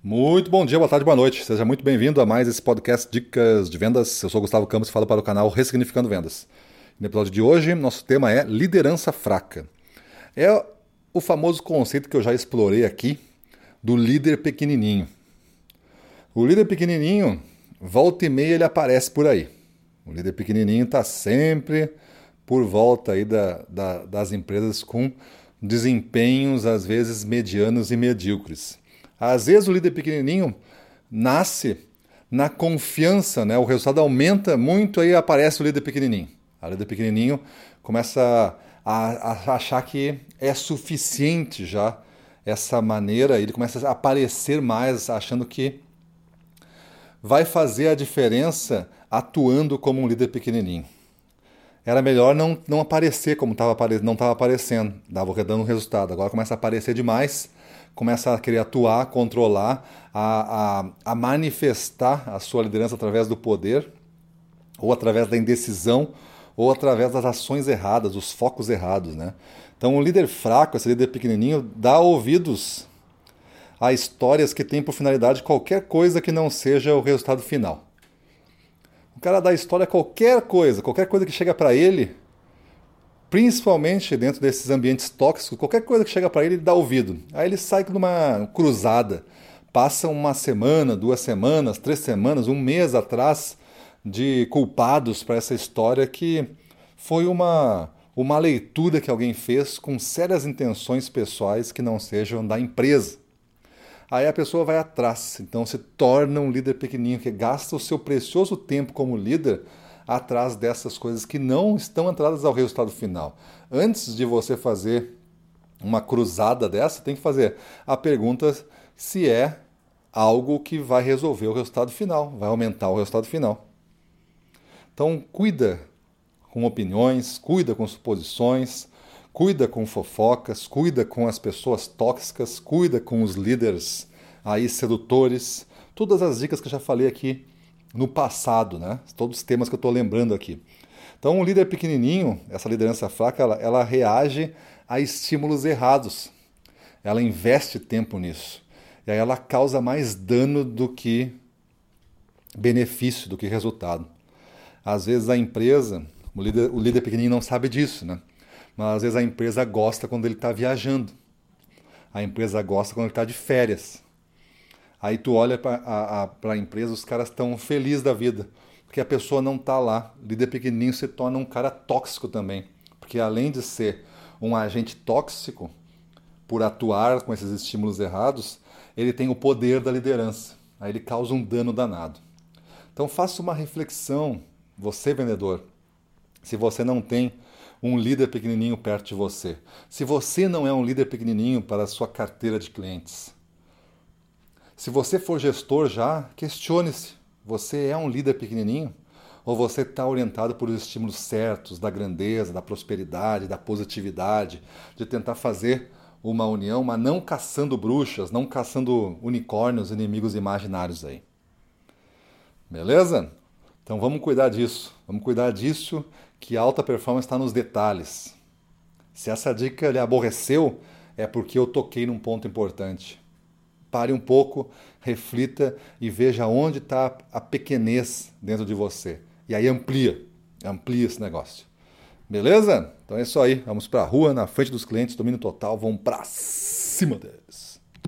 Muito bom dia, boa tarde, boa noite. Seja muito bem-vindo a mais esse podcast Dicas de Vendas. Eu sou Gustavo Campos e falo para o canal Ressignificando Vendas. No episódio de hoje, nosso tema é liderança fraca. É o famoso conceito que eu já explorei aqui do líder pequenininho. O líder pequenininho, volta e meia, ele aparece por aí. O líder pequenininho está sempre por volta aí da, da, das empresas com desempenhos, às vezes, medianos e medíocres. Às vezes o líder pequenininho nasce na confiança, né? O resultado aumenta muito, aí aparece o líder pequenininho. O líder pequenininho começa a, a achar que é suficiente já essa maneira, ele começa a aparecer mais, achando que vai fazer a diferença atuando como um líder pequenininho. Era melhor não, não aparecer como tava, não estava aparecendo, dava dando resultado. Agora começa a aparecer demais começa a querer atuar, controlar, a, a, a manifestar a sua liderança através do poder, ou através da indecisão, ou através das ações erradas, os focos errados. Né? Então, um líder fraco, esse líder pequenininho, dá ouvidos a histórias que têm por finalidade qualquer coisa que não seja o resultado final. O cara dá história a qualquer coisa, qualquer coisa que chega para ele, principalmente dentro desses ambientes tóxicos, qualquer coisa que chega para ele, ele dá ouvido. Aí ele sai numa cruzada, passa uma semana, duas semanas, três semanas, um mês atrás de culpados para essa história que foi uma, uma leitura que alguém fez com sérias intenções pessoais que não sejam da empresa. Aí a pessoa vai atrás, então se torna um líder pequenininho que gasta o seu precioso tempo como líder atrás dessas coisas que não estão entradas ao resultado final. Antes de você fazer uma cruzada dessa, tem que fazer a pergunta se é algo que vai resolver o resultado final, vai aumentar o resultado final. Então, cuida com opiniões, cuida com suposições, cuida com fofocas, cuida com as pessoas tóxicas, cuida com os líderes aí sedutores. Todas as dicas que eu já falei aqui no passado, né? Todos os temas que eu estou lembrando aqui. Então, um líder pequenininho, essa liderança fraca, ela, ela reage a estímulos errados. Ela investe tempo nisso. E aí ela causa mais dano do que benefício, do que resultado. Às vezes a empresa, o líder, o líder pequenininho não sabe disso, né? Mas às vezes a empresa gosta quando ele está viajando. A empresa gosta quando ele está de férias. Aí tu olha para a empresa, os caras estão felizes da vida, porque a pessoa não está lá. Líder pequenininho se torna um cara tóxico também, porque além de ser um agente tóxico, por atuar com esses estímulos errados, ele tem o poder da liderança. Aí ele causa um dano danado. Então faça uma reflexão, você vendedor, se você não tem um líder pequenininho perto de você, se você não é um líder pequenininho para a sua carteira de clientes, se você for gestor já, questione-se: você é um líder pequenininho? Ou você está orientado por os estímulos certos da grandeza, da prosperidade, da positividade, de tentar fazer uma união, mas não caçando bruxas, não caçando unicórnios, inimigos imaginários aí. Beleza? Então vamos cuidar disso. Vamos cuidar disso que a alta performance está nos detalhes. Se essa dica lhe aborreceu, é porque eu toquei num ponto importante. Pare um pouco, reflita e veja onde está a pequenez dentro de você. E aí amplia, amplia esse negócio. Beleza? Então é isso aí. Vamos para a rua, na frente dos clientes, domínio total, vamos para cima deles.